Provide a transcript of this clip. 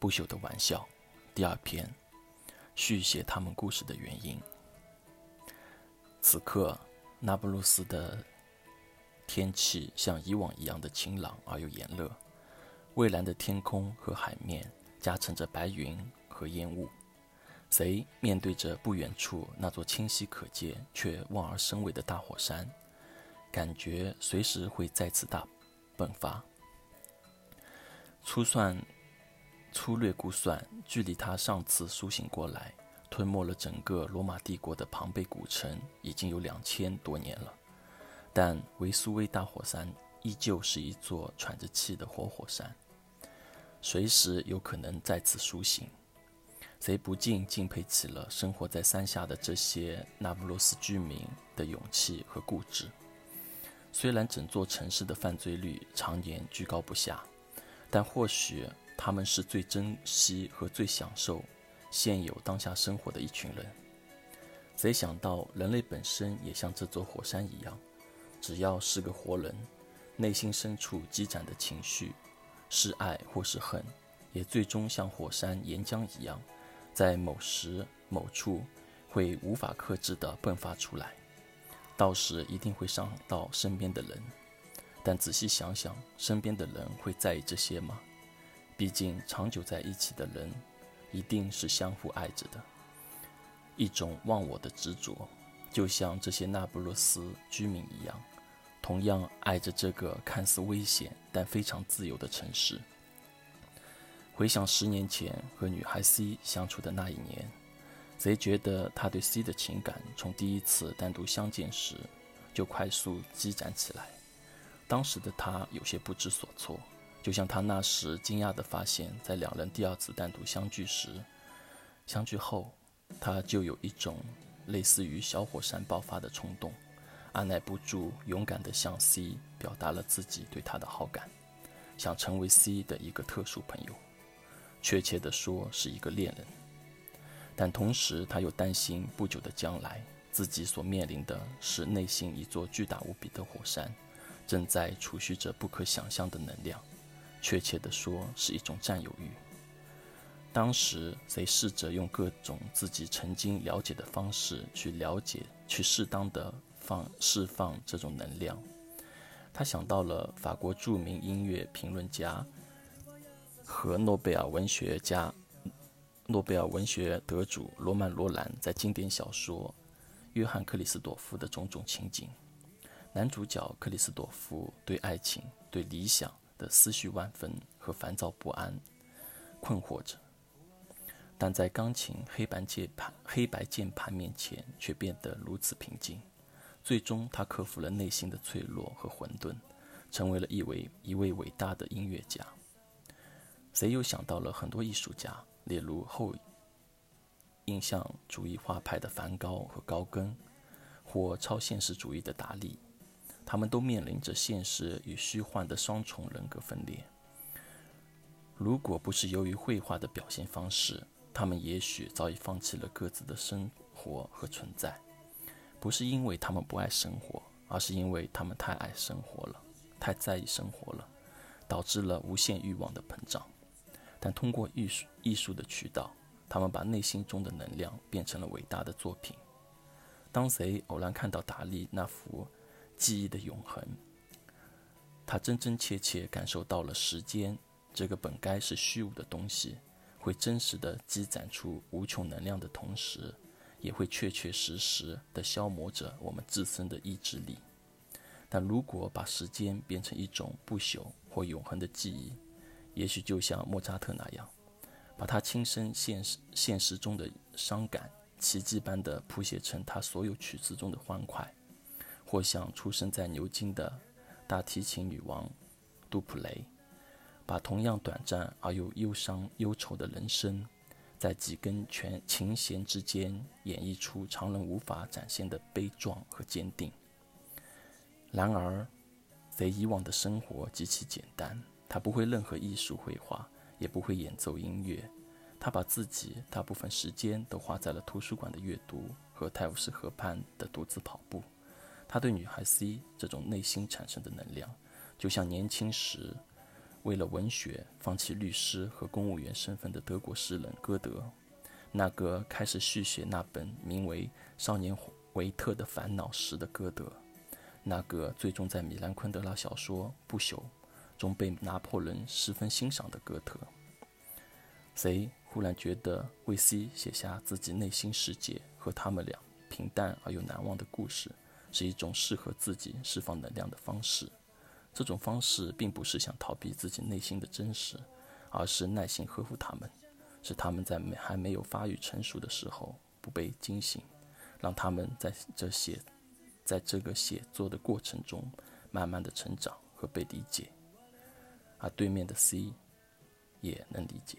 不朽的玩笑，第二篇，续写他们故事的原因。此刻，那不勒斯的天气像以往一样的晴朗而又炎热，蔚蓝的天空和海面夹层着白云和烟雾。贼面对着不远处那座清晰可见却望而生畏的大火山，感觉随时会再次大迸发。粗算，粗略估算，距离他上次苏醒过来，吞没了整个罗马帝国的庞贝古城，已经有两千多年了。但维苏威大火山依旧是一座喘着气的活火山，随时有可能再次苏醒。贼不禁敬佩起了生活在山下的这些那不勒斯居民的勇气和固执。虽然整座城市的犯罪率常年居高不下。但或许他们是最珍惜和最享受现有当下生活的一群人。谁想到人类本身也像这座火山一样，只要是个活人，内心深处积攒的情绪，是爱或是恨，也最终像火山岩浆一样，在某时某处会无法克制地迸发出来，到时一定会伤到身边的人。但仔细想想，身边的人会在意这些吗？毕竟长久在一起的人，一定是相互爱着的。一种忘我的执着，就像这些那不勒斯居民一样，同样爱着这个看似危险但非常自由的城市。回想十年前和女孩 C 相处的那一年，贼觉得他对 C 的情感从第一次单独相见时就快速积攒起来。当时的他有些不知所措，就像他那时惊讶地发现，在两人第二次单独相聚时，相聚后，他就有一种类似于小火山爆发的冲动，按耐不住，勇敢地向 C 表达了自己对他的好感，想成为 C 的一个特殊朋友，确切地说是一个恋人。但同时，他又担心不久的将来，自己所面临的是内心一座巨大无比的火山。正在储蓄着不可想象的能量，确切地说是一种占有欲。当时，谁试着用各种自己曾经了解的方式去了解、去适当的放释放这种能量。他想到了法国著名音乐评论家和诺贝尔文学家、诺贝尔文学得主罗曼·罗兰在经典小说《约翰·克里斯朵夫》的种种情景。男主角克里斯朵夫对爱情、对理想的思绪万分和烦躁不安，困惑着，但在钢琴黑白键盘黑白键盘面前却变得如此平静。最终，他克服了内心的脆弱和混沌，成为了一位一位伟大的音乐家。谁又想到了很多艺术家，例如后印象主义画派的梵高和高更，或超现实主义的达利。他们都面临着现实与虚幻的双重人格分裂。如果不是由于绘画的表现方式，他们也许早已放弃了各自的生活和存在。不是因为他们不爱生活，而是因为他们太爱生活了，太在意生活了，导致了无限欲望的膨胀。但通过艺术艺术的渠道，他们把内心中的能量变成了伟大的作品。当谁偶然看到达利那幅。记忆的永恒，他真真切切感受到了时间这个本该是虚无的东西，会真实的积攒出无穷能量的同时，也会确确实实的消磨着我们自身的意志力。但如果把时间变成一种不朽或永恒的记忆，也许就像莫扎特那样，把他亲身现实现实中的伤感，奇迹般的谱写成他所有曲子中的欢快。或像出生在牛津的大提琴女王杜普雷，把同样短暂而又忧伤忧愁的人生，在几根全琴弦之间演绎出常人无法展现的悲壮和坚定。然而，在以往的生活极其简单，他不会任何艺术绘画，也不会演奏音乐，他把自己大部分时间都花在了图书馆的阅读和泰晤士河畔的独自跑步。他对女孩 C 这种内心产生的能量，就像年轻时为了文学放弃律师和公务员身份的德国诗人歌德，那个开始续写那本名为《少年维特的烦恼》时的歌德，那个最终在米兰昆德拉小说《不朽》中被拿破仑十分欣赏的歌德，谁忽然觉得为 C 写下自己内心世界和他们俩平淡而又难忘的故事，是一种适合自己释放能量的方式？这种方式并不是想逃避自己内心的真实，而是耐心呵护他们，使他们在没还没有发育成熟的时候不被惊醒，让他们在这写，在这个写作的过程中慢慢的成长和被理解，而对面的 C 也能理解。